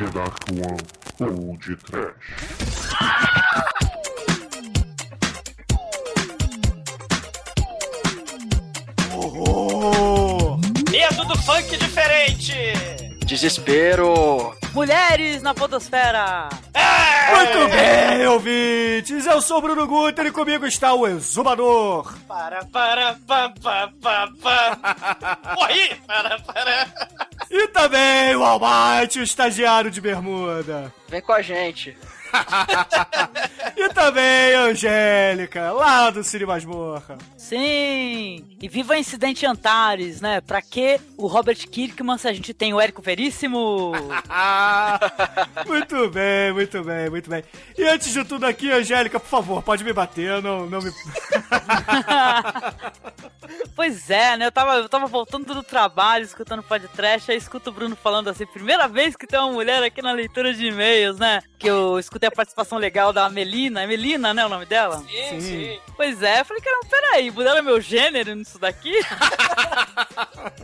The Dark One ou de Trash. Oh! Medo do funk diferente! Desespero! Mulheres na podosfera! Muito bem, ouvintes! Eu sou o Bruno Guter e comigo está o Exumador! Para, para, pa, pa, pa, pa. Morri! Para, para. E também o Almighty, o estagiário de bermuda! Vem com a gente. E também Angélica, lá do Cine Masmorra! Sim! E viva o incidente Antares, né? Pra que o Robert Kirkman se a gente tem o Érico Veríssimo? Muito bem, muito bem, muito bem. E antes de tudo aqui, Angélica, por favor, pode me bater, não, não me... pois é, né? Eu tava, eu tava voltando do trabalho, escutando podcast, aí escuto o Bruno falando assim, primeira vez que tem uma mulher aqui na leitura de e-mails, né? Que eu escutei a participação legal da Melina, é Melina, né, o nome dela? Sim, sim. Pois é, eu falei, caramba, peraí, mudaram meu gênero nisso daqui?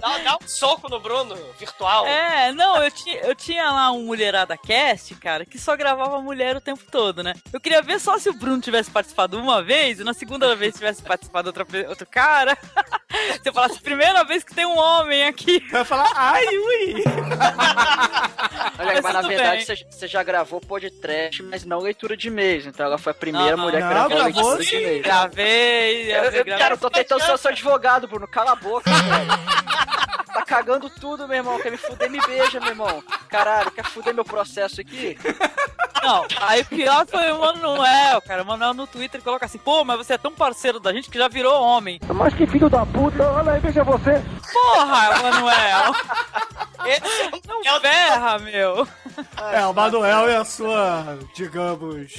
Dá, dá um soco no Bruno, virtual. É, não, eu tinha, eu tinha lá um Mulherada Cast, cara, que só gravava mulher o tempo todo, né? Eu queria ver só se o Bruno tivesse participado uma vez e na segunda vez tivesse participado outra, outro cara. Se eu falasse, primeira vez que tem um homem aqui. Vai falar, ai, ui! Olha, Mas mas na verdade você você já gravou podcast, mas não leitura de e-mails. Então ela foi a primeira Não, mulher que não, gravou gravou leitura de e-mails. Gravei, Eu, eu, gravei. cara, eu tô tentando ser seu advogado, Bruno. Cala a boca, velho. Tá cagando tudo, meu irmão. Quer me fuder, me beija, meu irmão. Caralho, quer fuder meu processo aqui? Não, aí o pior foi o Manuel, cara. O Manuel no Twitter coloca assim, pô, mas você é tão parceiro da gente que já virou homem. Mas que filho da puta, olha aí, veja você. Porra, Manuel! Esse Não é o ferra, meu! É, o Manuel e a sua, digamos...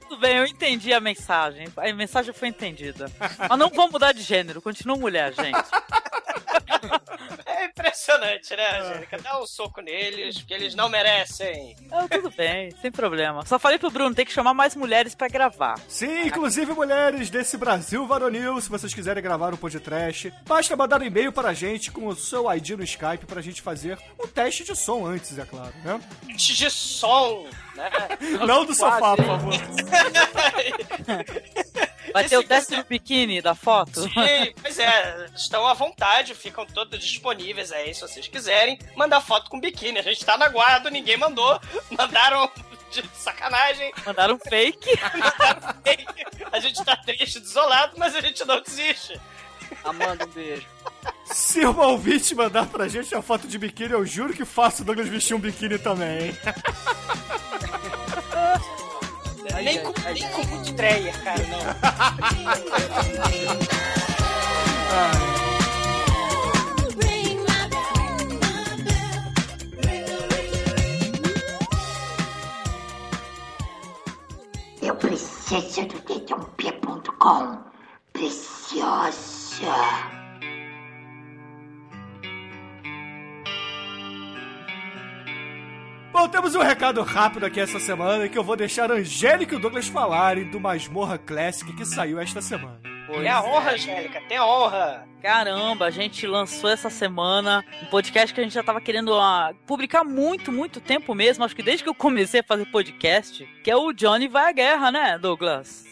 Tudo bem, eu entendi a mensagem. A mensagem foi entendida. Mas não vou mudar de gênero, continua mulher, gente. É impressionante, né, Angélica? Dá um soco neles, porque eles não merecem. Ah, tudo bem, sem problema. Só falei pro Bruno, tem que chamar mais mulheres pra gravar. Sim, inclusive mulheres desse Brasil varonil, se vocês quiserem gravar um podcast, basta mandar um e-mail para a gente com o seu ID no Skype pra gente fazer um teste de som antes, é claro, né? De som, né? Não do sofá, por favor. Vai ter o teste do biquíni da foto? Sim, pois é, estão à vontade, ficam todos disponíveis aí, se vocês quiserem mandar foto com biquíni. A gente tá na guarda, ninguém mandou, mandaram de sacanagem, Mandaram fake. mandaram fake. A gente tá triste, desolado, mas a gente não desiste. Amanda, um beijo. Se uma ouvinte mandar pra gente a foto de biquíni, eu juro que faço o Douglas vestir um biquíni também, hein? Nem ai, com, ai, nem com multiplayer, cara, não. Eu preciso do dedãopia.com. Preciosa. Bom, temos um recado rápido aqui essa semana que eu vou deixar a Angélica e o Douglas falarem do Masmorra Classic que saiu esta semana. Tem a honra, Angélica, tem a honra. Caramba, a gente lançou essa semana um podcast que a gente já tava querendo ah, publicar muito, muito tempo mesmo. Acho que desde que eu comecei a fazer podcast, que é o Johnny Vai à Guerra, né, Douglas?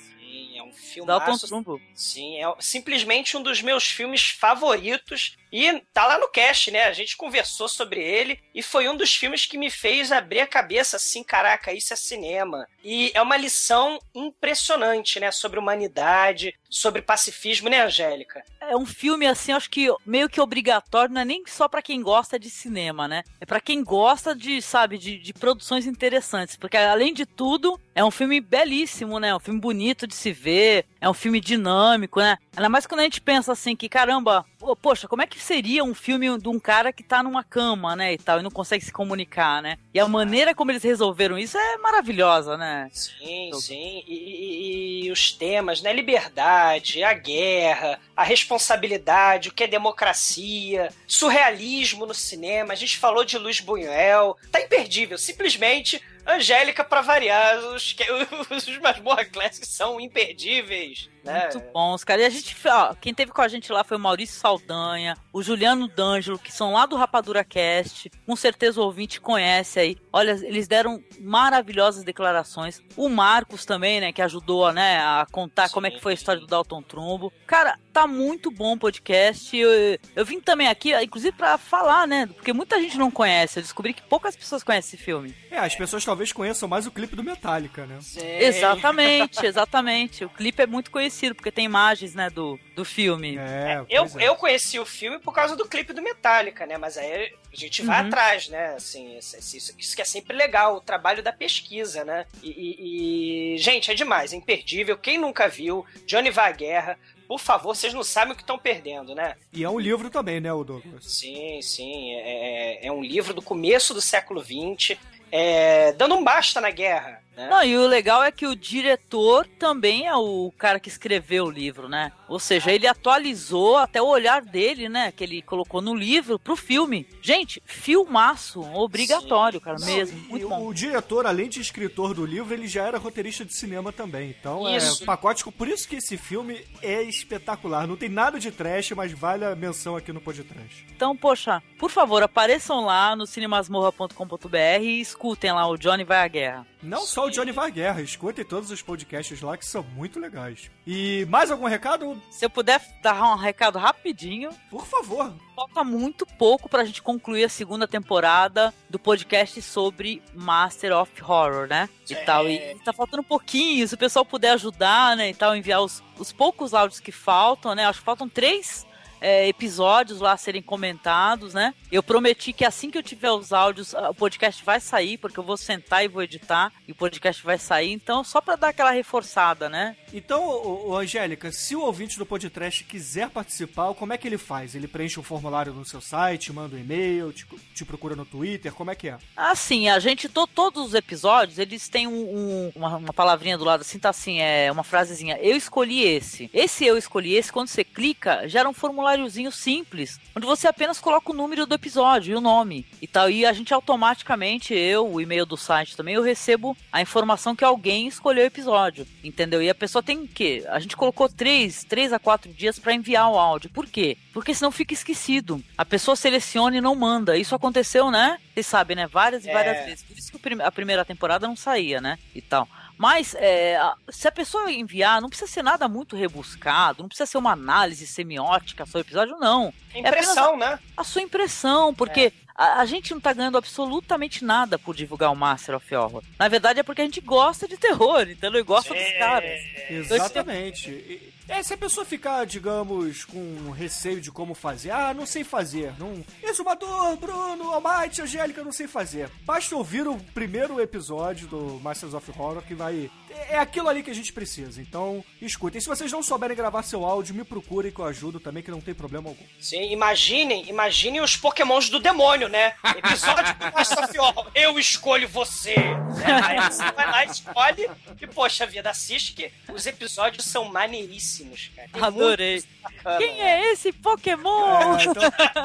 Um Dalton filmaço. Trumbo. Sim, é simplesmente um dos meus filmes favoritos. E tá lá no cast, né? A gente conversou sobre ele e foi um dos filmes que me fez abrir a cabeça assim, caraca, isso é cinema. E é uma lição impressionante, né? Sobre humanidade, sobre pacifismo, né, Angélica? É um filme, assim, acho que meio que obrigatório, não é nem só pra quem gosta de cinema, né? É pra quem gosta de, sabe, de, de produções interessantes. Porque, além de tudo, é um filme belíssimo, né? Um filme bonito de se ver, é um filme dinâmico, né? Ainda mais quando a gente pensa assim, que caramba, poxa, como é que seria um filme de um cara que tá numa cama, né, e tal, e não consegue se comunicar, né? E a maneira como eles resolveram isso é maravilhosa, né? Sim, Então- sim. E, e- e os temas, né? Liberdade, a guerra, a responsabilidade, o que é democracia, surrealismo no cinema. A gente falou de Luiz Buñuel. Tá imperdível. Simplesmente, Angélica, pra variar, os, que- os Masmorra Classics são imperdíveis. Né? Muito bons, cara. E a gente ó, quem teve com a gente lá foi o Maurício Saldanha, o Juliano D'Angelo, que são lá do Rapadura Cast. Com certeza o ouvinte conhece aí. Olha, eles deram maravilhosas declarações. O Marcos também, né, que ajudou, né, a contar Sim. como é que foi a história do Dalton Trumbo. Cara, tá muito bom o podcast. Eu, eu vim também aqui, inclusive, pra falar, né, porque muita gente não conhece. Eu descobri que poucas pessoas conhecem esse filme. É, as pessoas talvez conheçam mais o clipe do Metallica, né? Sim. Exatamente, exatamente. O clipe é muito conhecido, porque tem imagens, né, do, do filme. É, Eu, pois é. eu conheci o filme por causa do clipe do Metallica, né? Mas aí a gente vai Uhum. atrás, né? Assim, isso, isso- isso que é sempre legal, o trabalho da pesquisa, né? E, e- e, gente, é demais, é imperdível. Quem nunca viu, Johnny vai à guerra. Por favor, vocês não sabem o que estão perdendo, né? E é um livro também, né, o Douglas? Sim, sim. É, é um livro do começo do século XX, é, dando um basta na guerra. Né? Não, e o legal é que o diretor também é o cara que escreveu o livro, né? Ou seja, ele atualizou até o olhar dele, né? Que ele colocou no livro pro filme. Gente, filmaço, obrigatório, cara, mesmo. E Muito o, bom. o diretor, além de escritor do livro, ele já era roteirista de cinema também. Então Isso. é pacote. Por isso que esse filme é espetacular. Não tem nada de trash, mas vale a menção aqui no podcast. Então, poxa, por favor, apareçam lá no cinemasmorra.com.br e escutem lá o Johnny Vai à Guerra. Não só o Johnny vai à guerra, escutem todos os podcasts lá que são muito legais. E mais algum recado? Se eu puder dar um recado rapidinho, Por favor. falta muito pouco pra gente concluir a segunda temporada do podcast sobre Master of Horror, né? E É. tal. E tá faltando um pouquinho, se o pessoal puder ajudar, né? E tal, enviar os, os poucos áudios que faltam, né? Acho que faltam três. É, episódios lá serem comentados, né? Eu prometi que assim que eu tiver os áudios, ah, o podcast vai sair, porque eu vou sentar e vou editar, e o podcast vai sair. Então, só pra dar aquela reforçada, né? Então, ô, ô, Angélica, se o ouvinte do podcast quiser participar, como é que ele faz? Ele preenche um formulário no seu site, manda um e-mail, te, te procura no Twitter, como é que é? Assim, a gente, to- todos os episódios, eles têm um- um- uma, uma palavrinha do lado, assim, tá assim, é uma frasezinha, eu escolhi esse. Esse eu escolhi esse, quando você clica, gera um formuláriozinho simples, onde você apenas coloca o número do episódio e o nome e tal. E a gente automaticamente, eu, o e-mail do site também, eu recebo a informação que alguém escolheu o episódio, entendeu? E a pessoa tem o quê? A gente colocou três, três a quatro dias pra enviar o áudio. Por quê? Porque senão fica esquecido. A pessoa seleciona e não manda. Isso aconteceu, né? Vocês sabem, né? Várias e É. várias vezes. Por isso que a primeira temporada não saía, né? E tal. Mas é, se a pessoa enviar, não precisa ser nada muito rebuscado, não precisa ser uma análise semiótica sobre o episódio, não. É Impressão, né? a sua impressão, porque a, a gente não tá ganhando absolutamente nada por divulgar o Master of Horror. Na verdade é porque a gente gosta de terror, entendeu? E gosta dos caras. Exatamente. E- É, se a pessoa ficar, digamos, com receio de como fazer, ah, não sei fazer, não. Exumador, Bruno, Almighty, Angélica, não sei fazer. Basta ouvir o primeiro episódio do Masters of Horror que vai. É aquilo ali que a gente precisa. Então, escutem. Se vocês não souberem gravar seu áudio, me procurem que eu ajudo também, que não tem problema algum. Sim, imaginem, imaginem os pokémons do demônio, né? Episódio do Master of Horror, eu escolho você. Né? Aí você vai lá, escolhe e, poxa vida, assiste que os episódios são maneiríssimos, cara. Tem Adorei. bacana, Quem né? é esse Pokémon? É, então-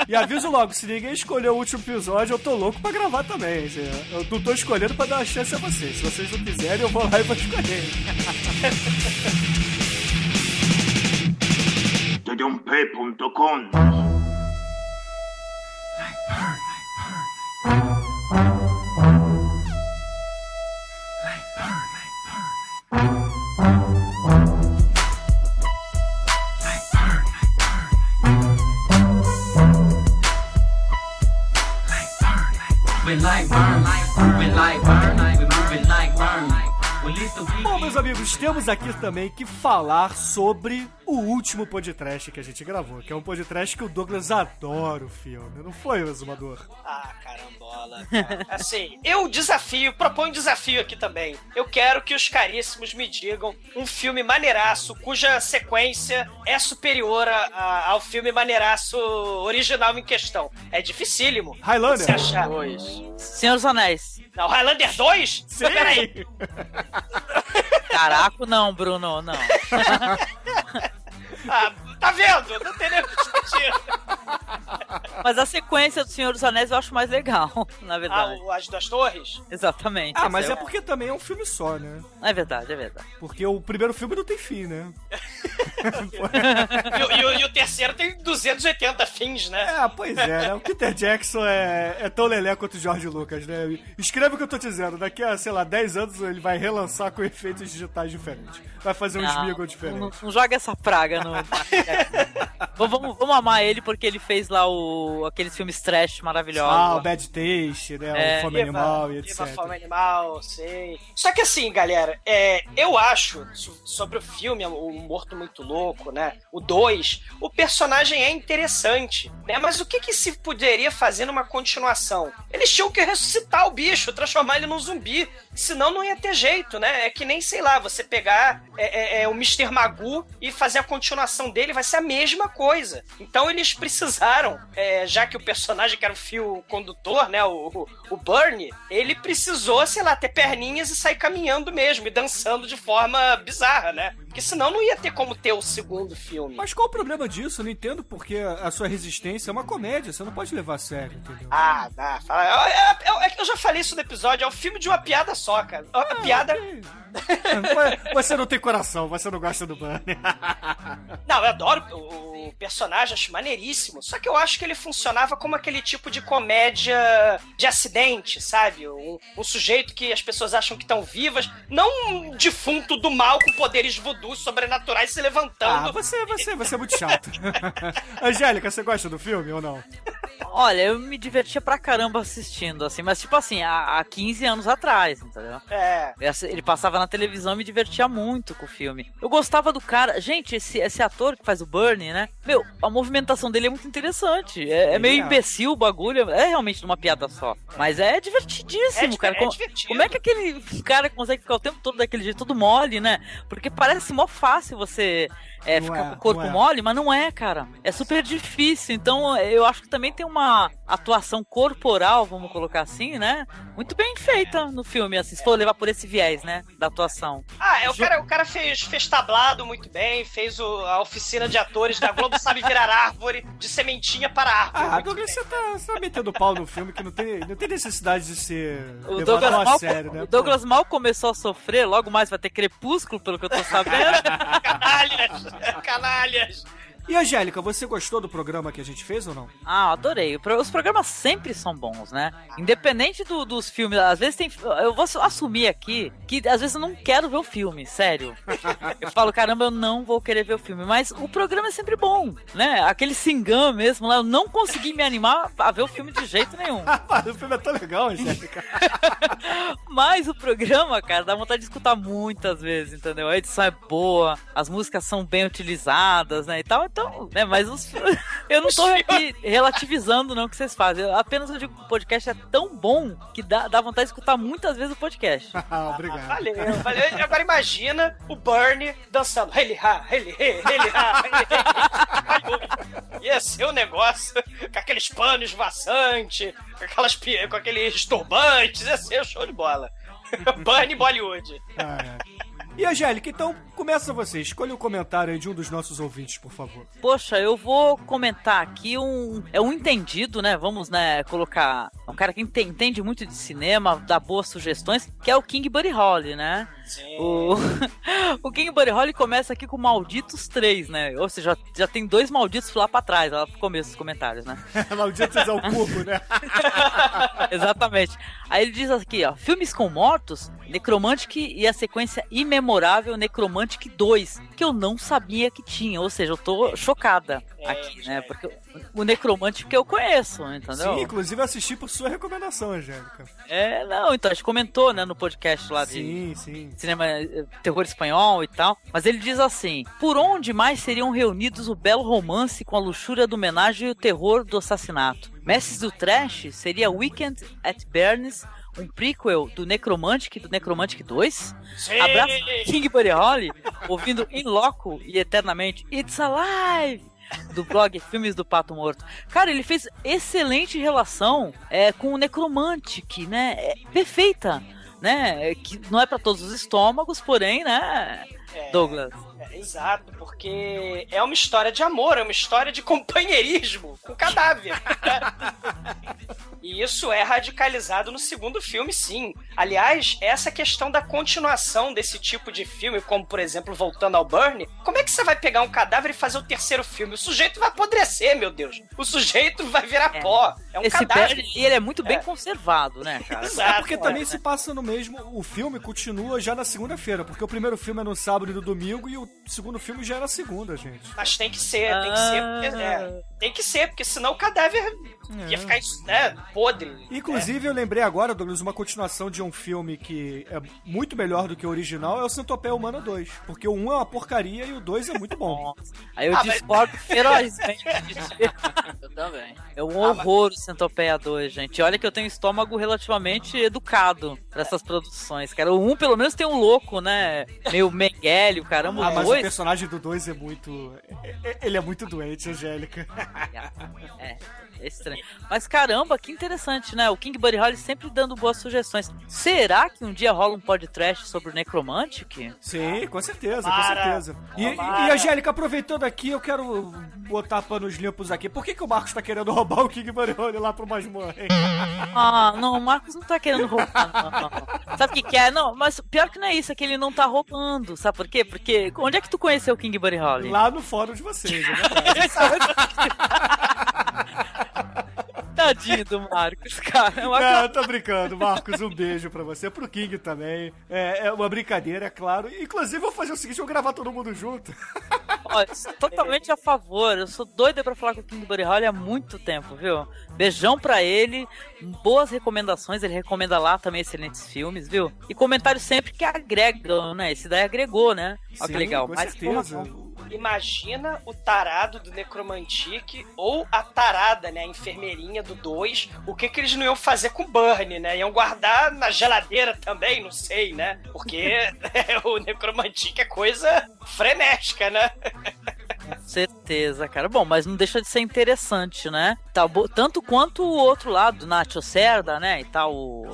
e aviso logo, se ninguém escolher o último episódio, eu tô louco pra gravar também. assim, Eu não tô escolhendo pra dar uma chance a vocês. Se vocês não quiserem, eu vou lá e vou escolher. Tudumpe.com moving like burn, moving like burn, we moving like burn. We little Bom, meus amigos, temos aqui também que falar sobre o último podcast que a gente gravou, que é um podcast que o Douglas adora o filme, não foi, Exumador? Ah, carambola. cara. Assim, eu desafio, proponho um desafio aqui também. Eu quero que os caríssimos me digam um filme maneiraço, cuja sequência é superior a- a- ao filme maneiraço original em questão. É dificílimo. Highlander? Você achar? Dois. Senhor dos Anéis. Não, Highlander 2? Sim! Peraí. Caraca, não, Bruno, não. Ah, tá vendo? Não tem nem. Mas a sequência do Senhor dos Anéis eu acho mais legal, na Ah, verdade. o As Duas Torres? Exatamente. Ah, mas Esse é porque também é um filme só, né? É verdade, é verdade. Porque o primeiro filme não tem fim, né? E, o- e e o terceiro tem 280 fins, né? É, pois é, né? O Peter Jackson é, é tão lelé quanto o George Lucas, né? Escreve o que eu tô te dizendo. Daqui a, sei lá, 10 anos ele vai relançar com efeitos digitais diferentes. Vai fazer um Não, Smiggle não, diferente. não joga essa praga no. vamos, vamos amar ele porque ele fez lá o, aqueles filmes trash maravilhosos. Ah, o Bad Taste, né? É. o Fome Animal e etc. Viva a fome animal, sei. Só que assim, galera, é, eu acho so- sobre o filme, o Morto Muito Louco, né? O 2, o personagem é interessante, né? Mas o que que se poderia fazer numa continuação? Eles tinham que ressuscitar o bicho, transformar ele num zumbi. Senão não ia ter jeito, né? É que nem, sei lá, você pegar é, é, é, o Mr. Magoo e fazer a continuação dele, vai ser a mesma coisa. Então eles precisaram, é, já que o personagem que era o fio condutor, né? O, o, o Bernie, ele precisou, sei lá, ter perninhas e sair caminhando mesmo, e dançando de forma bizarra, né? Porque senão não ia ter como ter o segundo filme. Mas qual o problema disso? Eu não entendo porque a sua resistência é uma comédia, você não pode levar a sério, entendeu? Ah, dá. Fala, é, é, é que eu já falei isso no episódio, é o filme de uma piada só, cara. A Ah, piada. Você não tem coração, você não gosta do Bunny. Não, eu adoro o, personagem, acho maneiríssimo. Só que eu acho que ele funcionava como aquele tipo de comédia de acidente, sabe? Um, um sujeito que as pessoas acham que estão vivas, não um defunto do mal com poderes voodoo sobrenaturais se levantando. Ah, você, você, você é muito chato. Angélica, você gosta do filme ou não? Olha, eu me divertia pra caramba assistindo, assim, mas tipo assim, há, há 15 anos atrás, entendeu? É. Ele passava na televisão e me divertia muito com o filme. Eu gostava do cara. Gente, esse, esse ator que faz o Bernie, né? Meu, a movimentação dele é muito interessante. É, é meio imbecil o bagulho. É realmente uma piada só. Mas é divertidíssimo, É, cara. é Como, como é que aquele cara consegue ficar o tempo todo daquele jeito, todo mole, né? Porque parece mó fácil você é, Não ficar é, com o corpo é. mole, mas não é, cara. É super difícil. Então eu acho que também tem uma atuação corporal, vamos colocar assim, né? Muito bem feita no filme, assim, se for levar por esse viés, né? Da atuação. Ah, é, o cara, o cara fez, fez tablado muito bem, fez o- a oficina de atores da Globo Sabe Virar Árvore, de sementinha para árvore. Ah, Douglas, você tá, você tá metendo pau no filme que não tem, não tem necessidade de ser O Douglas, a mal, sério, né? o Douglas mal começou a sofrer, logo mais vai ter crepúsculo, pelo que eu tô sabendo. Canalhas! Canalhas! E Angélica, você gostou do programa que a gente fez ou não? ah, adorei. Os programas sempre são bons, né? Independente do- dos filmes, às vezes tem. Eu vou assumir aqui que às vezes eu não quero ver o filme, sério. Eu falo, caramba, eu não vou querer ver o filme. Mas o programa é sempre bom, né? Aquele singam mesmo lá, eu não consegui me animar a ver o filme de jeito nenhum. O filme é tão legal, Angélica. Mas o programa, cara, dá vontade de escutar muitas vezes, entendeu? A edição é boa, as músicas são bem utilizadas, né? E tal, então, né? Mas os... eu não tô aqui relativizando, não, o que vocês fazem. Eu, apenas eu digo que o podcast é tão bom que dá, dá vontade de escutar muitas vezes o podcast. Ah, obrigado. Valeu, valeu. Agora imagina o Bernie dançando. Ele ha, ele he, ele ha, ele he. Ia ser um negócio com aqueles panos vaçantes, com, aquelas, pi- com aqueles turbantes, ia ser um show de bola. Bernie Bollywood. Ah, é. E Angélica, então começa você. Escolha um comentário aí de um dos nossos ouvintes, por favor. Poxa, eu vou comentar aqui um. É um entendido, né? Vamos, né, colocar. Um cara que ente- entende muito de cinema, dá boas sugestões, que é o King Buddy Holly, né? Sim. O, o King Buddy Holly começa aqui com Malditos 3, né? Ou seja, já tem dois malditos lá pra trás, lá pro começo dos comentários, né? Malditos ao cubo, né? Exatamente. Aí ele diz aqui, ó, filmes com mortos, Necromantic e a sequência imemorável Necromantic 2, que eu não sabia que tinha, ou seja, eu tô chocada aqui, né? Porque o Necromantic que eu conheço, entendeu? Sim, inclusive eu assisti por sua recomendação, Angélica. É, não, então a gente comentou, né, no podcast lá de Sim, sim. cinema eh, terror espanhol e tal, mas ele diz assim: por onde mais seriam reunidos o belo romance com a luxúria do homenagem e o terror do assassinato? Mestres do Trash seria Weekend at Bernie's, um prequel do Necromantic, do Necromantic 2? Sim. Abraço King Buddy Holly, ouvindo In Loco e eternamente It's Alive! Do blog Filmes do Pato Morto. Cara, ele fez excelente relação é, com o Necromantic, né? É perfeita, né? É, que não é pra todos os estômagos, porém, né, É. Douglas? É, exato, porque é uma história de amor, é uma história de companheirismo com cadáver. né? E isso é radicalizado no segundo filme, sim. Aliás, essa questão da continuação desse tipo de filme, como por exemplo, voltando ao Burn, como é que você vai pegar um cadáver e fazer o terceiro filme? O sujeito vai apodrecer, meu Deus. O sujeito vai virar É. pó. É um Esse cadáver. Burn, ele é muito bem É. conservado, né, cara? Exato. É porque também se passa no mesmo. O filme continua já na segunda-feira, porque o primeiro filme é no sábado e no domingo e o segundo filme já é na segunda, gente. Mas tem que ser, tem que ser, porque, é, tem que ser, porque senão o cadáver ia ficar né, podre. Inclusive, eu lembrei agora, Douglas, uma continuação de um filme que é muito melhor do que o original, é o Centopeia Humana 2. Porque o 1 é uma porcaria e o 2 é muito bom. Aí eu Ah, mas- discordo ferozmente de ti. Eu também. É um horror o Centopeia 2, gente. E olha que eu tenho estômago relativamente educado pra essas produções, cara. O 1 pelo menos tem um louco, né? Meio Mengele, o caramba. Ah, mas o 2... personagem do 2 é muito. é- é- Ele é muito doente, Angélica. É, é estranho. Mas caramba, que interessante, né? O King Buddy Holly sempre dando boas sugestões. Será que um dia rola um podcast sobre o Necromantic? Sim, com certeza, com Tomara. certeza. E, Tomara. e, Angélica, aproveitando aqui, eu quero botar panos limpos aqui. Por que, que o Marcos tá querendo roubar o King Barone lá pro Masmorra, hein? Ah, não, o Marcos não tá querendo roubar, não. Sabe o que, que é? Não, mas pior que não é isso, é que ele não tá roubando. Sabe por quê? Porque onde é que tu conheceu o King Buddy Holly? Lá no fórum de vocês, é verdade. Tadinho do Marcos, cara. É uma Não, eu tô brincando, Marcos. Um beijo pra você, pro King também. É, é uma brincadeira, é claro. Inclusive, eu vou fazer o seguinte: eu vou gravar todo mundo junto. Sou totalmente a favor. Eu sou doida pra falar com o King Buddy Holly há muito tempo, viu? Beijão pra ele, boas recomendações. Ele recomenda lá também excelentes filmes, viu? E comentários sempre que agregam, né? Esse daí agregou, né? Ó, que legal. Com Mais certeza. informação. Imagina o tarado do Necromantic ou a tarada, né, a enfermeirinha do 2, o que que eles não iam fazer com o Burn, né? Iam guardar na geladeira também, não sei, né? Porque o Necromantic é coisa frenética, né? Certeza, cara. Bom, mas não deixa de ser interessante, né? Tá, tanto quanto o outro lado, Nacho Cerda, né? E tal, o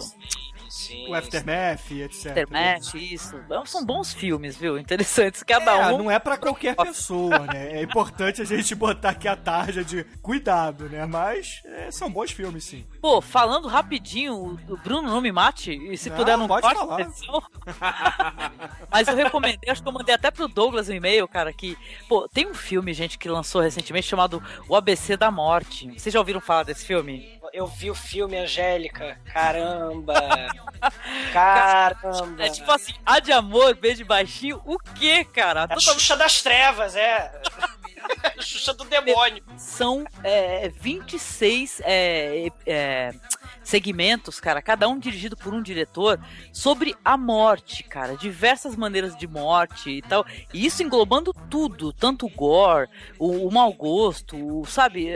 Sim. O Aftermath, etc. Aftermath, isso. São bons filmes, viu? Interessantes. Cada É, um. não é pra qualquer pessoa, né? É importante a gente botar aqui a tarja de cuidado, né? Mas é, são bons filmes, sim. Pô, falando rapidinho, o Bruno não me mate, e se Não, puder não pode falar. Mas eu recomendei, acho que eu mandei até pro Douglas um e-mail, cara, que, pô, tem um filme, gente, que lançou recentemente chamado O ABC da Morte. Vocês já ouviram falar desse filme? Eu vi o filme, Angélica. Caramba. Caramba. É tipo assim, A de Amor, B de Baixinho, o quê, cara? É a Totalmente Xuxa das Trevas, é. Xuxa do demônio. são é, 26 é, é, segmentos, cara, cada um dirigido por um diretor, sobre a morte, cara, diversas maneiras de morte e tal. E isso englobando tudo, tanto o gore, o, o mau gosto, o- sabe?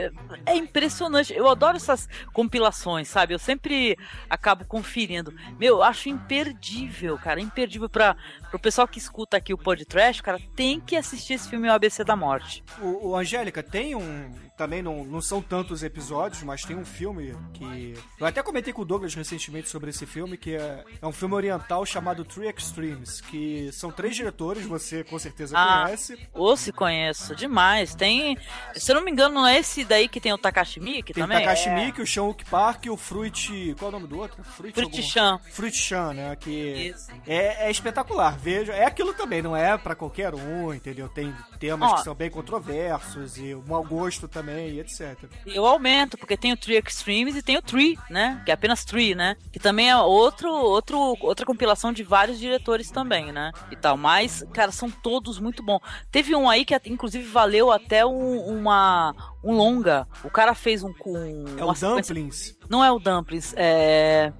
É, impressionante. Eu adoro essas compilações, sabe? Eu sempre acabo conferindo. Meu, eu acho imperdível, cara, imperdível para pro pessoal que escuta aqui o podcast, cara, tem que assistir esse filme O ABC da Morte. O, o Angélica, tem um. Também não, não são tantos episódios, mas tem um filme que. Eu até comentei com o Douglas recentemente sobre esse filme, que é, é um filme oriental chamado Three Extremes, que são três diretores, você com certeza Ah. conhece. Ô, se conheço demais. Tem. Se eu não me engano, não é esse daí que tem o Takashi Miike Tem o também? Takashi Miike, o Sean Park e o Fruit. Qual é o nome do outro? Fruit, Fruit Chan. Fruit Chan, né? Que é, é espetacular. Veja, é aquilo também, não é pra qualquer um, entendeu? Tem temas Ó. que são bem controversos e o mau gosto também, e etc. Eu aumento, porque tem o Tree Extremes e tem o Tree, né? Que é apenas Tree, né? Que também é outro, outro, outra compilação de vários diretores também, né? E tal. Mas, cara, são todos muito bons. Teve um aí que, inclusive, valeu até um, uma, um longa. O cara fez um. um É o sequência- Dumplings. Não é o Dumplings, é.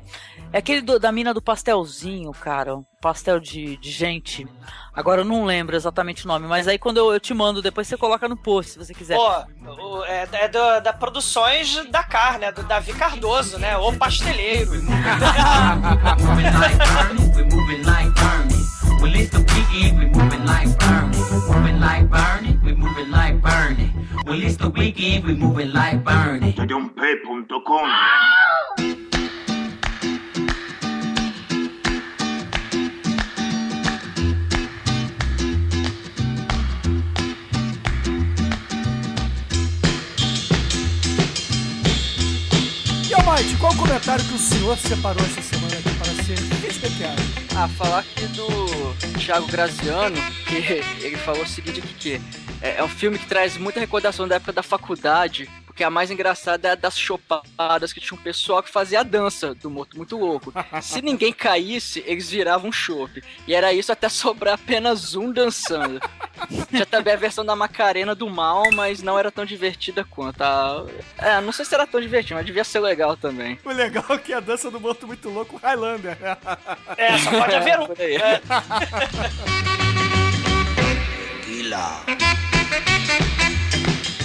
É aquele do- da mina do pastelzinho, cara. Pastel de, de gente. Agora eu não lembro exatamente o nome, mas aí quando eu, eu te mando, depois você coloca no post, se você quiser. Pô, o- é, é do- da Produções da Car, né? Do Davi Cardoso, né? O pasteleiro. Well, it's the weekend, we moving like Bernie. Moving like Bernie, we moving like Bernie. Well, it's the weekend, we moving like Bernie. Estudiump.com qual o comentário que o senhor separou esta semana aqui para ser respeitado? Ah, falar aqui do Thiago Graziano, que ele falou o seguinte aqui, que é, é um filme que traz muita recordação da época da faculdade, porque a mais engraçada é a das chopadas, que tinha um pessoal que fazia a dança do Morto Muito Louco. Se ninguém caísse, eles viravam um chope. E era isso até sobrar apenas um dançando. Já também a versão da Macarena do Mal, mas não era tão divertida quanto. A... É, não sei se era tão divertido, mas devia ser legal também. O legal é que a dança do morto muito louco Highlander. É, só pode haver um. Por aí.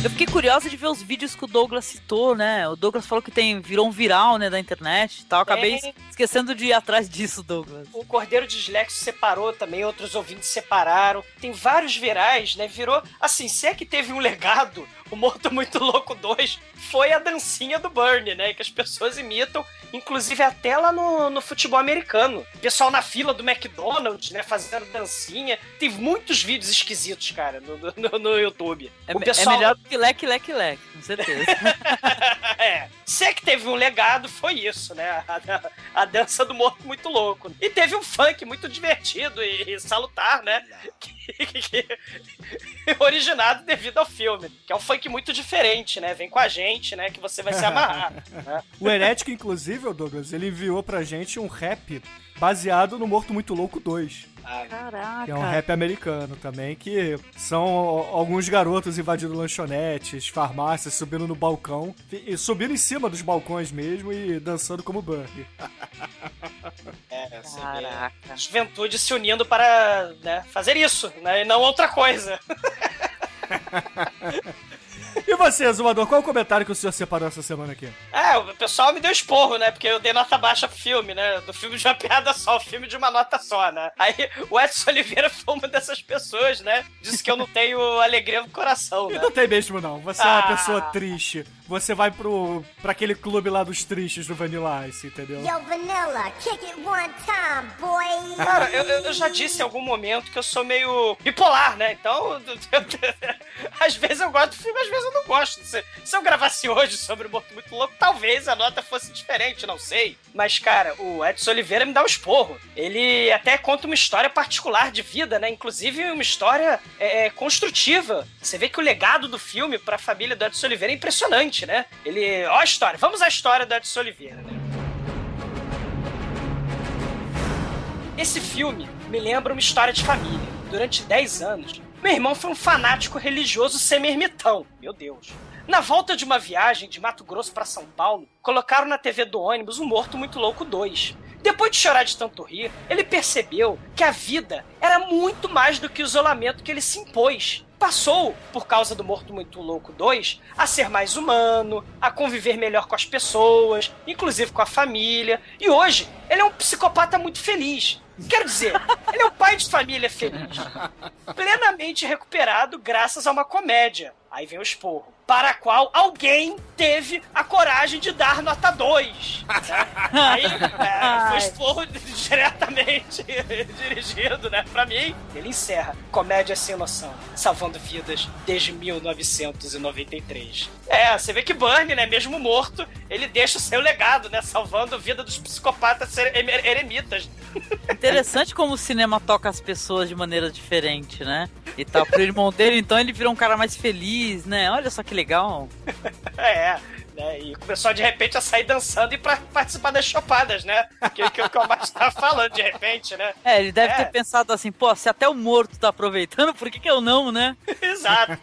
É, Eu fiquei curiosa de ver os vídeos que o Douglas citou, né? O Douglas falou que tem, virou um viral, né, da internet e tal. Acabei Tem. esquecendo de ir atrás disso, Douglas. O Cordeiro Dislexo separou também, outros ouvintes separaram. Tem vários virais, né? Virou. Assim, se é que teve um legado, o Morto Muito Louco 2 foi a dancinha do Burnie, né? Que as pessoas imitam, inclusive até lá no, no futebol americano. Pessoal na fila do McDonald's, né? Fazendo dancinha. Tem muitos vídeos esquisitos, cara, no, no, no YouTube. É, o me- pessoal... é melhor do que leque, leque, leque, com certeza. é. Se é que teve um legado, foi isso, né? A, a- dança do morto muito louco. E teve um funk muito divertido e, e salutar, né? Que, que- originado devido ao filme. Que é um funk muito diferente, né? Vem com a gente, né? Que você vai se amarrar. né? O Herético, inclusive, o Douglas, ele enviou pra gente um rap baseado no Morto Muito Louco 2. Caraca. Que é um rap americano também, que são alguns garotos invadindo lanchonetes, farmácias, subindo no balcão, e subindo em cima dos balcões mesmo e dançando como Burger. é, você vê. Caraca. Juventude se unindo para né, fazer isso, né? E não outra coisa. E você, Zumador, qual o comentário que o senhor separou essa semana aqui? É, o pessoal me deu esporro, né? Porque eu dei nota baixa pro filme, né? Do filme de uma piada só, o filme de uma nota só, né? Aí o Edson Oliveira foi uma dessas pessoas, né? Disse que eu não tenho alegria no coração, E né? não tem mesmo, não. Você é uma Ah. pessoa triste. Você vai pro, pra aquele clube lá dos tristes do Vanilla Ice, entendeu? Yo, Vanilla, kick it one time, boy. Cara, eu, eu- eu já disse em algum momento que eu sou meio bipolar, né? Então, às vezes eu gosto do filme, às vezes eu não gosto. Se, se eu gravasse hoje sobre o Morto Muito Louco, talvez a nota fosse diferente, não sei. Mas, cara, o Edson Oliveira me dá um esporro. Ele até conta uma história particular de vida, né? Inclusive uma história é, é, construtiva. Você vê que o legado do filme pra família do Edson Oliveira é impressionante, né? Ele. Ó a história, vamos à história do Edson Oliveira, né? Esse filme me lembra uma história de família. Durante 10 anos, meu irmão foi um fanático religioso semi-ermitão. Meu Deus. Na volta de uma viagem de Mato Grosso para São Paulo, colocaram na TV do ônibus um Morto Muito Louco 2. Depois de chorar de tanto rir, ele percebeu que a vida era muito mais do que o isolamento que ele se impôs. Passou, por causa do Morto Muito Louco 2, a ser mais humano, a conviver melhor com as pessoas, inclusive com a família. E hoje, ele é um psicopata muito feliz. Quero dizer, ele é um pai de família feliz. Plenamente recuperado graças a uma comédia. Aí vem o esporro. Para a qual alguém teve a coragem de dar nota 2. Aí é, foi esporro diretamente dirigido, né, pra mim. Ele encerra. Comédia sem noção, salvando vidas desde 1993. É, você vê que Burnie, né, mesmo morto, ele deixa o seu legado, né, salvando a vida dos psicopatas ere- ere- eremitas. Interessante como o cinema toca as pessoas de maneira diferente, né? E tal. Pro irmão dele, então, ele virou um cara mais feliz, né? Olha só que legal. É, né? E começou de repente a sair dançando e pra participar das chopadas, né? Que, que, que o Márcio tava falando de repente, né? É, ele deve É. ter pensado assim, pô, se até o morto tá aproveitando, por que, que eu não, né? Exato.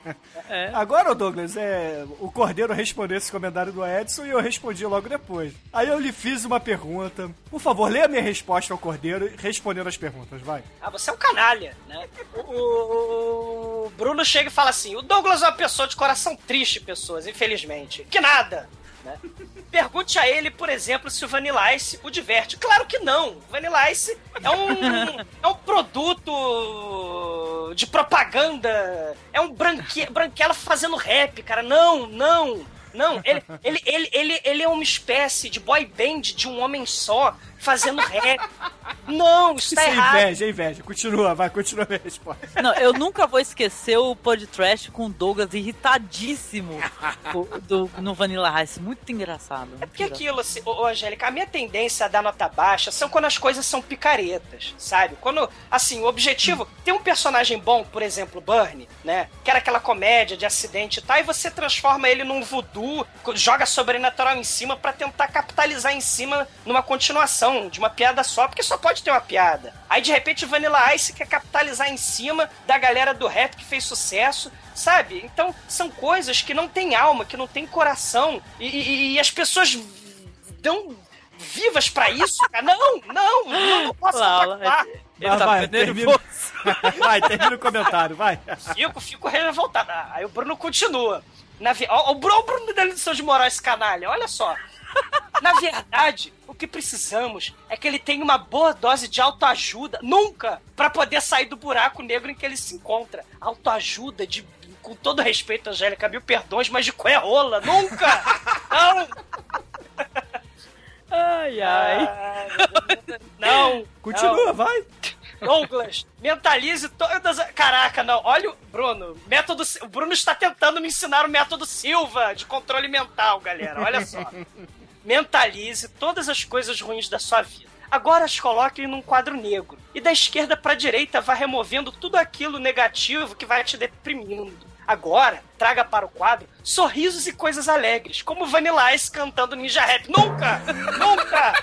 Agora, ô Douglas, é, o Cordeiro respondeu esse comentário do Edson e eu respondi logo depois. Aí eu lhe fiz uma pergunta. Por favor, leia a minha resposta ao Cordeiro respondendo as perguntas, vai. Ah, você é um canalha, né? O- o Bruno chega e fala assim: o Douglas é uma pessoa de coração triste, pessoas, infelizmente. Que nada! Né? Pergunte a ele, por exemplo, se o Vanilla Ice o diverte. Claro que não. O Vanilla Ice é um, é um produto de propaganda. É um branque, branquela fazendo rap, cara. Não, não. Não, ele, ele, ele, ele, ele é uma espécie de boy band de um homem só, fazendo rap. Não, isso Isso tá é errado. inveja, é inveja. Continua, vai, continua a minha resposta. Não, eu nunca vou esquecer o podcast com o Douglas irritadíssimo do, do- no Vanilla Ice. Muito engraçado. É porque aquilo, assim, ô, ô, Angélica, a minha tendência a dar nota baixa são quando as coisas são picaretas, sabe? Quando, assim, o objetivo. Tem um personagem bom, por exemplo, Burnie, né? Que era aquela comédia de acidente e tal, e você transforma ele num voodoo, joga sobrenatural em cima pra tentar capitalizar em cima numa continuação de uma piada só, porque só pode ter uma piada. Aí de repente Vanilla Ice quer capitalizar em cima da galera do rap que fez sucesso. Sabe? Então, são coisas que não têm alma, que não têm coração. E, e- e as pessoas dão vivas pra isso, cara. Não, não, não, não posso Lala. Ele Vai, tá vai, nervoso. Vai, termina o comentário, vai. Fico, fico revoltado. Ah, Aí o Bruno continua. Na vi... Ó, o Bruno, o Bruno da lição de moral esse canalha, olha só. Na verdade, o que precisamos é que ele tenha uma boa dose de autoajuda, nunca, pra poder sair do buraco negro em que ele se encontra. Autoajuda de com todo respeito, Angélica, mil perdões, mas de qual é rola? Nunca! Não! Ai, ai. Ah, Não! Continua, vai. Douglas, mentalize todas. as- Caraca, não. Olha o Bruno. Método. O Bruno está tentando me ensinar o método Silva de controle mental, galera. Olha só. Mentalize todas as coisas ruins da sua vida. Agora as coloque num quadro negro. E da esquerda para direita vá removendo tudo aquilo negativo que vai te deprimindo. Agora, traga para o quadro sorrisos e coisas alegres, como Vanilla Ice cantando Ninja Rap. Nunca! Nunca!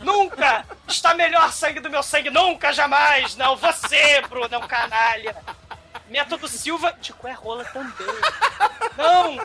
Nunca! Está melhor sangue do meu sangue, nunca, jamais! Não, você, Bruno, é um canalha! Método Silva de é rola também. Não!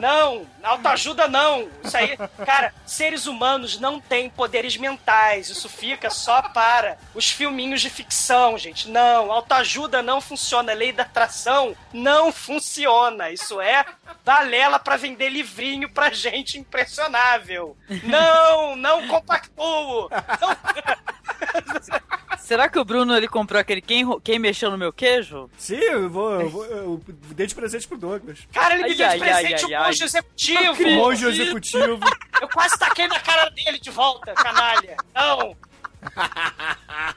Não! Autoajuda não! Isso aí, cara, seres humanos não têm poderes mentais. Isso fica só para os filminhos de ficção, gente. Não, autoajuda não funciona. Lei da atração não funciona. Isso é balela pra vender livrinho pra gente impressionável. Não, não compactuo. Não. Será que o Bruno ele comprou aquele quem, quem mexeu no meu queijo? Sim, eu vou. Eu, vou, eu dei de presente pro Douglas. Cara, ele me Ai, deu de ai, presente ai, o monge executivo. O monge executivo. Eu quase taquei na cara dele de volta, canalha. Não.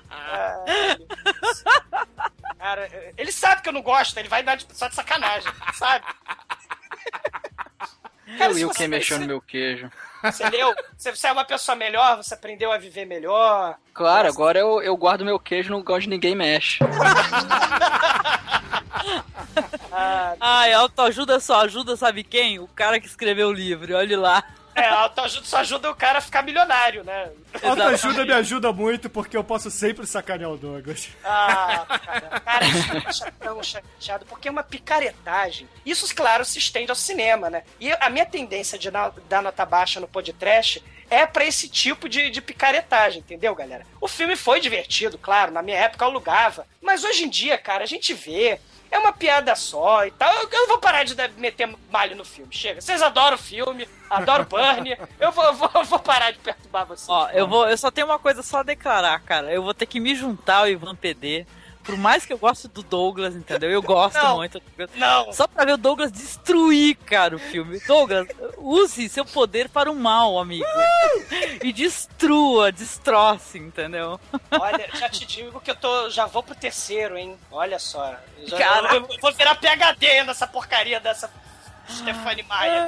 Ai. Cara, ele sabe que eu não gosto, ele vai dar de, só de sacanagem, sabe? Cara, Eu e o quem mexeu no meu queijo. Você leu? Você, você é uma pessoa melhor, você aprendeu a viver melhor. Claro, agora eu, eu guardo meu queijo no lugar onde ninguém mexe. Ah, Ai, autoajuda só ajuda, sabe quem? O cara que escreveu o livro, olhe lá. É, autoajuda só ajuda o cara a ficar milionário, né? Autoajuda me ajuda muito porque eu posso sempre sacanear o Douglas. Ah, cara, cara, isso deixa tão chateado, porque é uma picaretagem. Isso, claro, se estende ao cinema, né? E a minha tendência de dar nota baixa no podcast é pra esse tipo de, de picaretagem, entendeu, galera? O filme foi divertido, claro, na minha época eu alugava. Mas hoje em dia, cara, a gente vê. É uma piada só e tal. Eu, eu vou parar de meter malho no filme. Chega. Vocês adoram o filme, adoram Burnie. Eu vou, eu vou, eu vou parar de perturbar vocês. Ó, eu vou, eu só tenho uma coisa só a declarar, cara. Eu vou ter que me juntar ao Ivan PD. Por mais que eu goste do Douglas, entendeu? Eu gosto Não. muito do Douglas. Não. Só pra ver o Douglas destruir, cara, o filme. Douglas, use seu poder para o mal, amigo. E destrua, destroce, entendeu? Olha, já te digo que eu tô. Já vou pro terceiro, hein? Olha só. Eu já- Caraca. eu, eu vou virar PHD nessa porcaria dessa Stephanie Maia,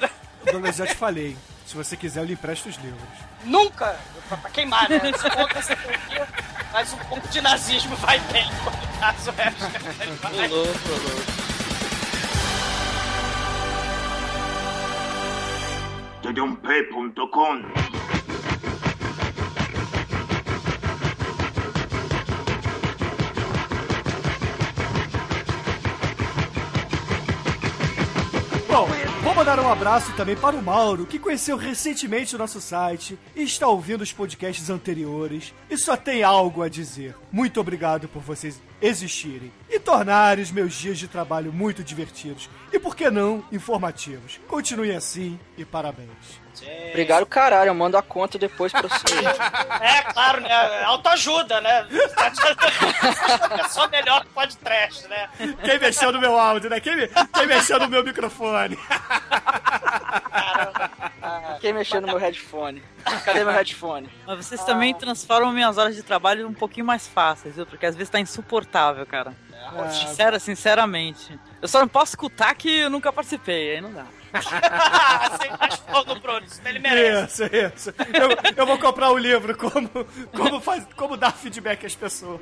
cara. Douglas, já te falei. Se você quiser, eu lhe empresto os livros. Nunca! Pra, pra queimar, né? Mas um pouco de nazismo vai bem quando caso é. Tedump.com Bom, mandar um abraço também para o Mauro, que conheceu recentemente o nosso site e está ouvindo os podcasts anteriores e só tem algo a dizer. Muito obrigado por vocês existirem e tornarem os meus dias de trabalho muito divertidos e, por que não, informativos. Continuem assim e parabéns. Obrigado, caralho. Eu mando a conta depois pra você. É, claro, né? Autoajuda, né? A pessoa melhor que pode trash, né? Quem mexeu no meu áudio, né? Quem, quem mexeu no meu microfone? Caramba. Ah, Fiquei mexendo no meu headphone. Cadê meu headphone? Mas vocês também transformam minhas horas de trabalho um pouquinho mais fáceis, viu? Porque às vezes tá insuportável, cara. Ah, Sincera, sinceramente. Eu só não posso escutar que eu nunca participei, aí não dá. Pau no Bruno, isso ele merece. Isso, isso. Eu, eu vou comprar o livro como, como, faz, como dar feedback às pessoas.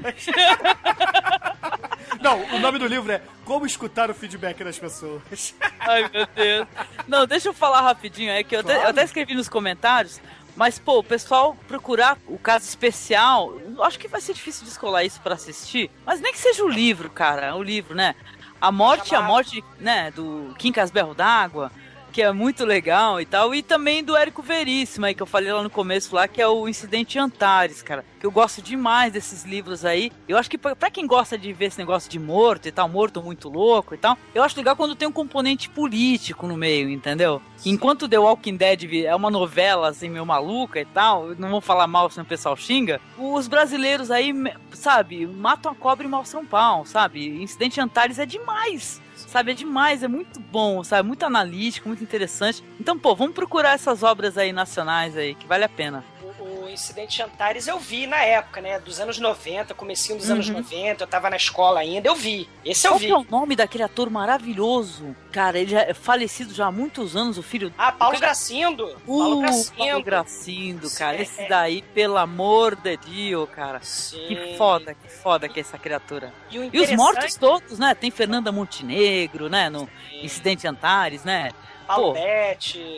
Não, o nome do livro é Como Escutar o Feedback das Pessoas. Ai, meu Deus. Não, deixa eu falar rapidinho, é que eu, até, eu até escrevi nos comentários, mas, pô, o pessoal procurar o caso especial, acho que vai ser difícil descolar isso pra assistir, mas nem que seja o livro, cara, o livro, né? A morte, a morte, né, do Kim Casberro d'Água, que é muito legal e tal, e também do Érico Veríssimo aí, que eu falei lá no começo lá, que é o Incidente Antares, cara, que eu gosto demais desses livros aí. Eu acho que pra pra quem gosta de ver esse negócio de morto e tal, morto muito louco e tal, eu acho legal quando tem um componente político no meio, entendeu? Enquanto The Walking Dead é uma novela assim meio maluca e tal, não vou falar mal senão o pessoal xinga, os brasileiros aí, sabe, matam a cobra e mostram um pau, sabe? Incidente Antares é demais. Sabe, é demais, é muito bom, sabe? Muito analítico, muito interessante. Então, pô, vamos procurar essas obras aí nacionais aí, que vale a pena. O, Incidente Antares eu vi na época, né? Dos anos 90, comecinho dos anos Uhum. 90, eu tava na escola ainda, eu vi. Esse eu Qual vi. que é o nome daquele ator maravilhoso? Cara, ele é falecido já há muitos anos, o filho. Ah, Paulo Gracindo. Paulo Uh, Gracindo. Paulo Gracindo, cara. É, Esse é. daí, pelo amor de Deus, cara. Sim. Que foda, que foda que é essa criatura. E, o E os interessante- mortos todos, né? Tem Fernanda Montenegro, né? No Incidente Antares, né?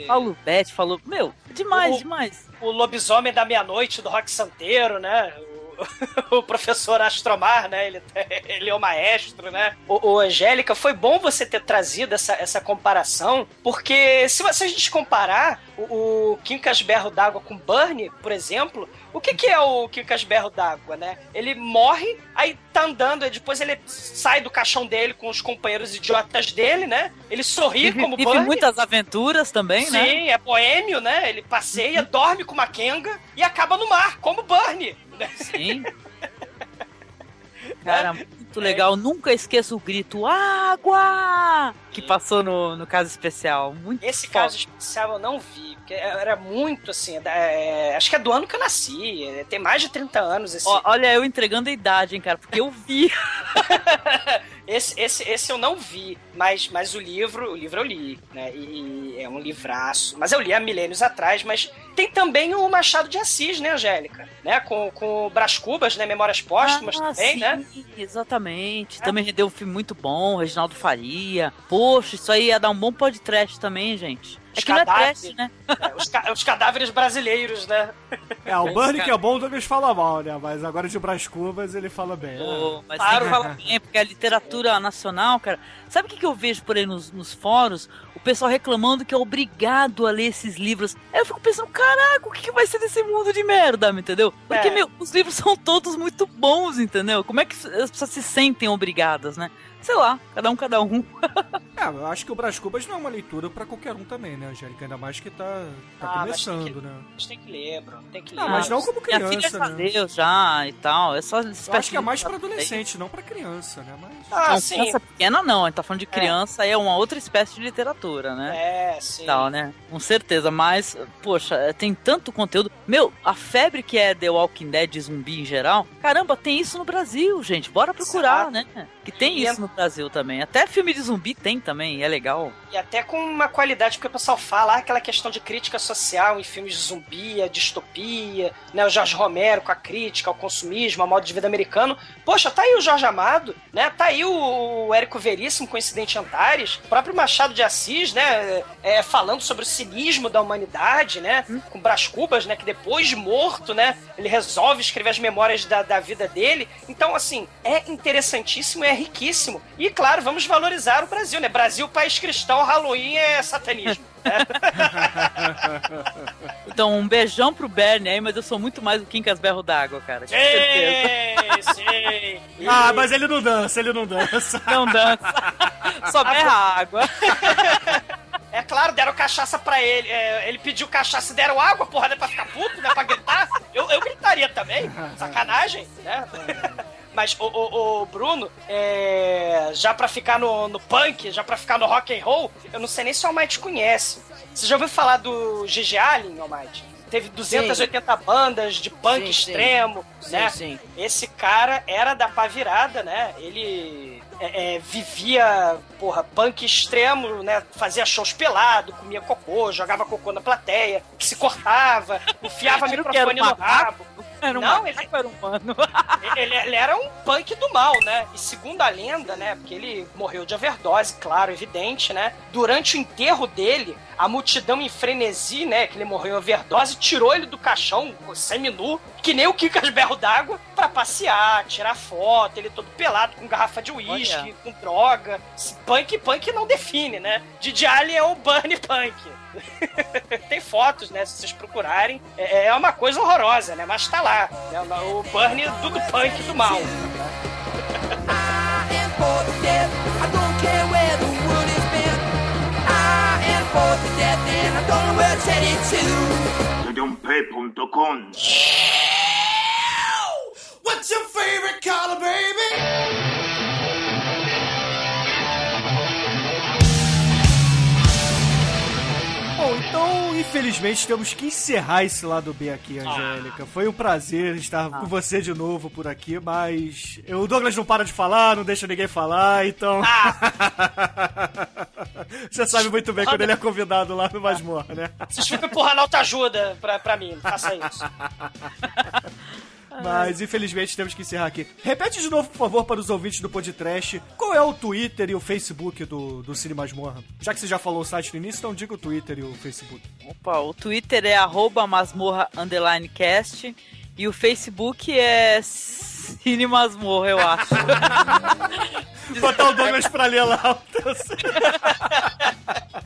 Paulo Betti falou, meu, demais, O- demais. o lobisomem da meia-noite do Rock Santeiro, né? O, professor Astromar, né? Ele, ele é o maestro, né? O, o Angélica, foi bom você ter trazido essa, essa comparação, porque se, você- se a gente comparar o, o Quincas Berro d'Água com Burnie, por exemplo, o que, que é o Quincas Berro d'Água, né? Ele morre, aí tá andando, aí depois ele sai do caixão dele com os companheiros idiotas dele, né? Ele sorri como vive Burnie. muitas aventuras também, né? Sim, é boêmio, né? Ele passeia, dorme com uma Kenga e acaba no mar, como Burnie. Sim. Cara, muito legal. Nunca esqueço o grito água que passou no, no caso especial. Muito Esse foda. caso especial eu não vi, porque era muito assim. é, acho que é do ano que eu nasci, é, tem mais de 30 anos esse. Ó, olha, eu entregando a idade, hein, cara, porque eu vi. Esse, esse, esse eu não vi, mas, mas o livro, o livro eu li, né? E, e é um livraço. Mas eu li há milênios atrás, mas tem também o Machado de Assis, né, Angélica? Né? Com, com o Brás Cubas, né? Memórias Póstumas Ah, também, sim, né? Exatamente. Também rendeu um filme muito bom, Reginaldo Faria. Poxa, isso aí ia dar um bom podcast também, gente. É Os que não é cadáveres. trash, né? É, os, ca- os cadáveres brasileiros, né? É, o Burnie que é bom, o Douglas fala mal, né? Mas agora de Brás Cubas ele fala bem. né? Pô, mas Claro. falar bem, porque a literatura nacional, cara. Sabe o que, que eu vejo por aí nos, nos fóruns? O pessoal reclamando que é obrigado a ler esses livros. Aí eu fico pensando, caraca, o que, que vai ser desse mundo de merda, entendeu? Porque, É. meu, os livros são todos muito bons, entendeu? Como é que as pessoas se sentem obrigadas, né? Sei lá, cada um, cada um. É, eu acho que o Brás Cubas não é uma leitura pra qualquer um também, né, Angélica? Ainda mais que tá, tá Ah, mas começando, que- né? A gente tem que ler, Bruno. Tem que ler. Ah, mas não como Minha filha criança, já né? leu já e tal. É só Eu acho que é mais pra adolescente, não pra criança, né? Mas... Ah, não, sim. criança pequena não, a gente tá falando de criança, é uma outra espécie de literatura, né? É, sim. tal, né? Com certeza, mas, poxa, é, tem tanto conteúdo. Meu, a febre que é The Walking Dead de zumbi em geral, caramba, tem isso no Brasil, gente. Bora procurar, Exato. né? Que tem E isso no Brasil também. Até filme de zumbi tem também, é legal. E até com uma qualidade, porque o pessoal fala ah, aquela questão de crítica social em filmes de zumbi, a distopia, né? O Jorge Romero com a crítica ao consumismo, ao modo de vida americano. Poxa, tá aí o Jorge Amado, né? Tá aí o, o Érico Veríssimo com Incidente Antares, o próprio Machado de Assis, né? É, falando sobre o cinismo da humanidade, né? Com Brás Cubas, né? Que depois de morto, né? Ele resolve escrever as memórias da, da vida dele. Então, assim, é interessantíssimo, é riquíssimo. E, claro, vamos valorizar o Brasil, né? Brasil, país cristão, Halloween é satanismo. Então, um beijão pro Bernie aí, mas eu sou muito mais o Quincas Berro d'Água, cara. Com certeza. Sim, sim. Ah, mas ele não dança, ele não dança. Não dança. Só berra água. É claro, deram cachaça pra ele. É, ele pediu cachaça e deram água, porra, né, pra ficar puto, né? Pra gritar. Eu, eu gritaria também. Sacanagem, né? Mas o, o, o Bruno, é, já pra ficar no, no punk, já pra ficar no rock and roll, eu não sei nem se o Almighty conhece. Você já ouviu falar do GG Allen, Almighty? Teve 280 bandas de punk Sim, sim. extremo, Sim, né? sim. Esse cara era da pá virada, né? Ele é, é, vivia, porra, punk extremo, né? Fazia shows pelado, comia cocô, jogava cocô na plateia, se cortava, enfiava microfone no rabo. Era um Não, macaco, era humano. Ele, ele era um punk do mal, né? E segundo a lenda, né? Porque ele morreu de overdose, claro, evidente, né? Durante o enterro dele, a multidão em frenesi, né? Que ele morreu em overdose, tirou ele do caixão, semi-nu, que nem o Kikas Berro d'Água, pra passear, tirar foto, ele todo pelado, com garrafa de uísque, com droga. Punk, punk não define, né? Didi Allen é o Bunny Punk. Tem fotos, né? Se vocês procurarem. É, é uma coisa horrorosa, né? Mas tá lá. Né? O Burnie do, do punk do mal. Dudumpe.com infelizmente, temos que encerrar esse lado B aqui, Angélica. Foi um prazer estar com você de novo por aqui, mas o Douglas não para de falar, não deixa ninguém falar, então. você sabe muito bem quando ele é convidado lá no Masmorra, né? Vocês ficam empurrando autoajuda pra, pra mim, não faça isso. Mas infelizmente temos que encerrar aqui. Repete de novo, por favor, para os ouvintes do Podcast, qual é o Twitter e o Facebook do, do Cine Masmorra? Já que você já falou o site no início, então diga o Twitter e o Facebook. Opa, o Twitter é arroba masmorra underline cast e o Facebook é Cine Masmorra, eu acho. Botar o Douglas pra ler lá.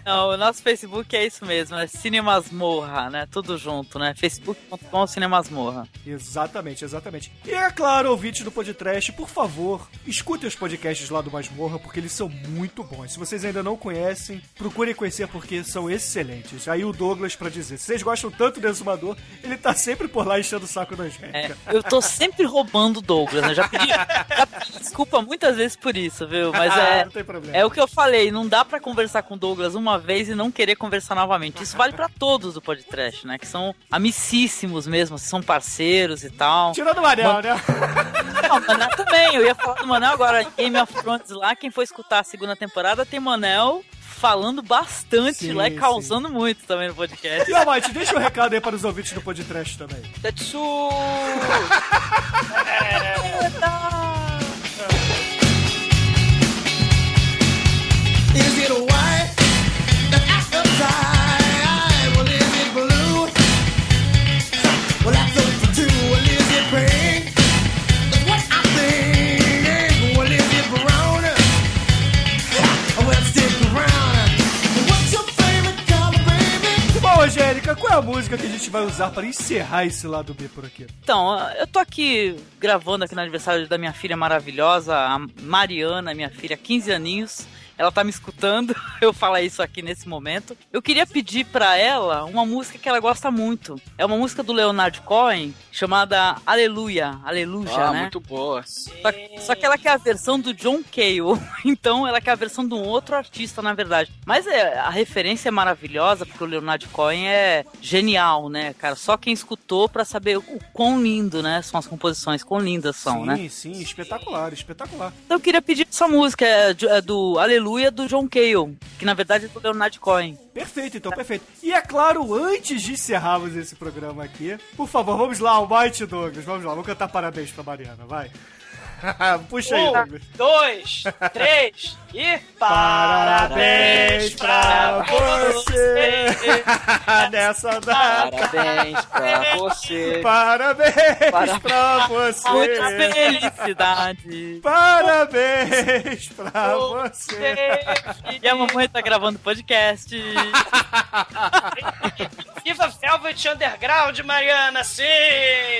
Não, o nosso Facebook é isso mesmo, é Cine Masmorra, né? Tudo junto, né? facebook.com Cine Masmorra. Exatamente, exatamente. E é claro, ouvinte do Podcast, por favor, escutem os podcasts lá do Masmorra, porque eles são muito bons. Se vocês ainda não conhecem, procurem conhecer porque são excelentes. Aí o Douglas pra dizer, se vocês gostam tanto do Exumador, ele tá sempre por lá enchendo o saco da gente. É, eu tô sempre roubando Douglas, né? Já pedi, já pedi desculpa muitas vezes por isso, viu? Mas é, tem problema. é o que eu falei, não dá pra conversar com o Douglas uma vez e não querer conversar novamente. Isso vale pra todos do podcast, né? Que são amicíssimos mesmo, são parceiros e tal. Tirando o Manel, né? Não, o Manel também, eu ia falar do Manel agora. Game of Thrones lá, quem for escutar a segunda temporada tem Manel falando bastante Sim, lá e causando muito também no podcast. E, Almighty, deixa um recado aí para os ouvintes do Podcast também. Tetsu! Is it white? Angélica, qual é a música que a gente vai usar para encerrar esse lado B por aqui? Então, eu tô aqui gravando aqui no aniversário da minha filha maravilhosa, a Mariana, minha filha, 15 aninhos. Ela tá me escutando eu falar isso aqui nesse momento. Eu queria pedir pra ela uma música que ela gosta muito. É uma música do Leonard Cohen chamada Aleluia, Aleluia, Ah, né? muito boa. Só, só que ela quer a versão do John Cale, então ela quer a versão de um outro artista, na verdade. Mas é, a referência é maravilhosa, porque o Leonard Cohen é genial, né, cara? Só quem escutou pra saber o quão lindo, né, são as composições, quão lindas são, sim, né? sim, espetacular, espetacular. Então eu queria pedir essa música, é do, é do Aleluia do John Cale, que na verdade é do Leonard Cohen. Perfeito, então, perfeito. E é claro, antes de encerrarmos esse programa aqui, por favor, vamos lá, Almighty Douglas, vamos lá, vamos cantar parabéns pra Mariana, vai. Puxa aí, Um, Douglas. dois, três e Parabéns pra você nessa data. Parabéns pra você. Parabéns Parabéns. pra você. Muita felicidade. Parabéns pra você. E a mamãe tá gravando podcast. Viva Velvet Underground, Mariana, sim!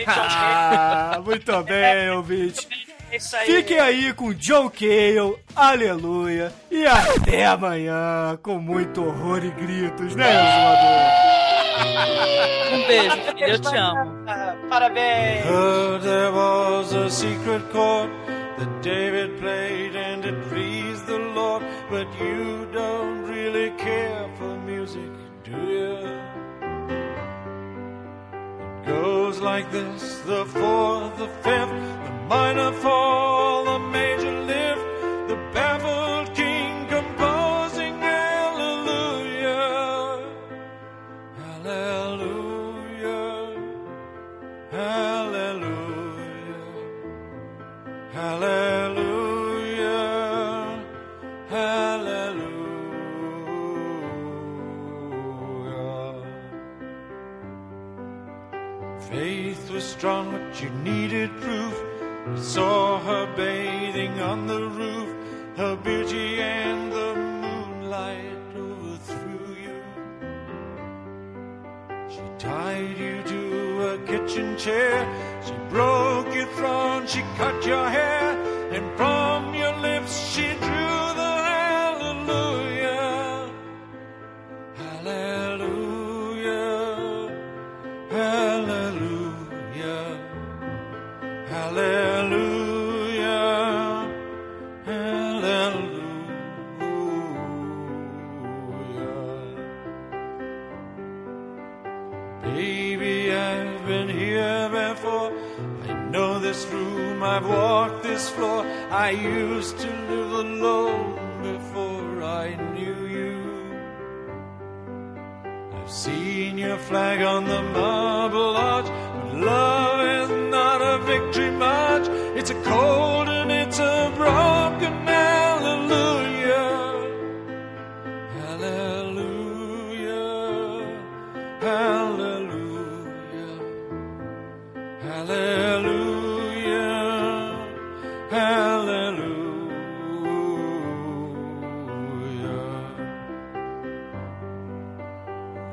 Ah, muito bem, ouvinte. É isso aí. Fiquem aí com John Cale, aleluia, e até amanhã com muito horror e gritos, né, Exumador? Um beijo, filha, eu te amo. Parabéns! There was a secret chord that David played and it pleased the Lord, but you don't really care goes like this. The fourth, the fifth, the minor fall, the major victory march. It's a cold and it's a broken hallelujah. Hallelujah. Hallelujah. Hallelujah. Hallelujah.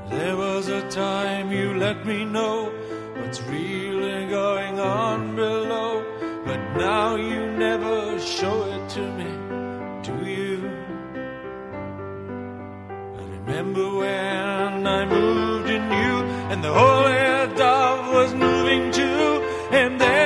There was a time you let me know now you never show it to me, do you? I remember when I moved in you, and the holy dove was moving too, and every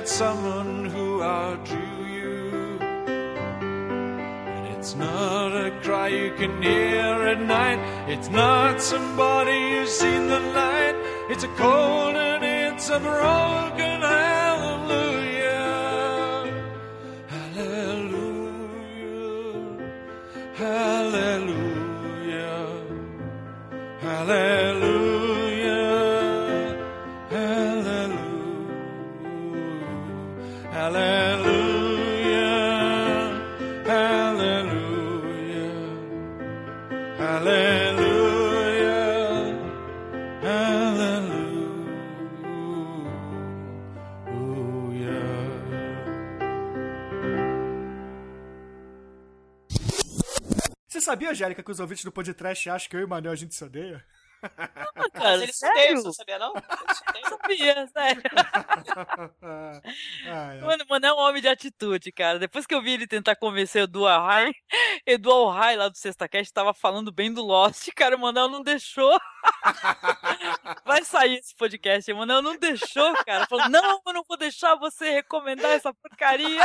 to someone who outdrew you. And it's not a cry you can hear at night. It's not somebody who's seen the light. It's a cold and it's a broken hallelujah. Sabia, Angélica, que os ouvintes do podcast acham que eu e o Manel a gente se odeia? Ah, cara, eles sério? sabia não? Sabia, sério. Ai. Mano, mano, é um homem de atitude, cara. Depois que eu vi ele tentar convencer o Edu Arrai, Edu Arrai lá do Sexta Cast tava falando bem do Lost, cara, o Manel não deixou. Vai sair esse podcast, o Manel não deixou, cara. Falou, não, eu não vou deixar você recomendar essa porcaria.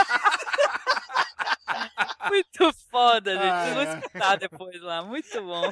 Muito foda, gente. Eu vou escutar depois lá, muito bom.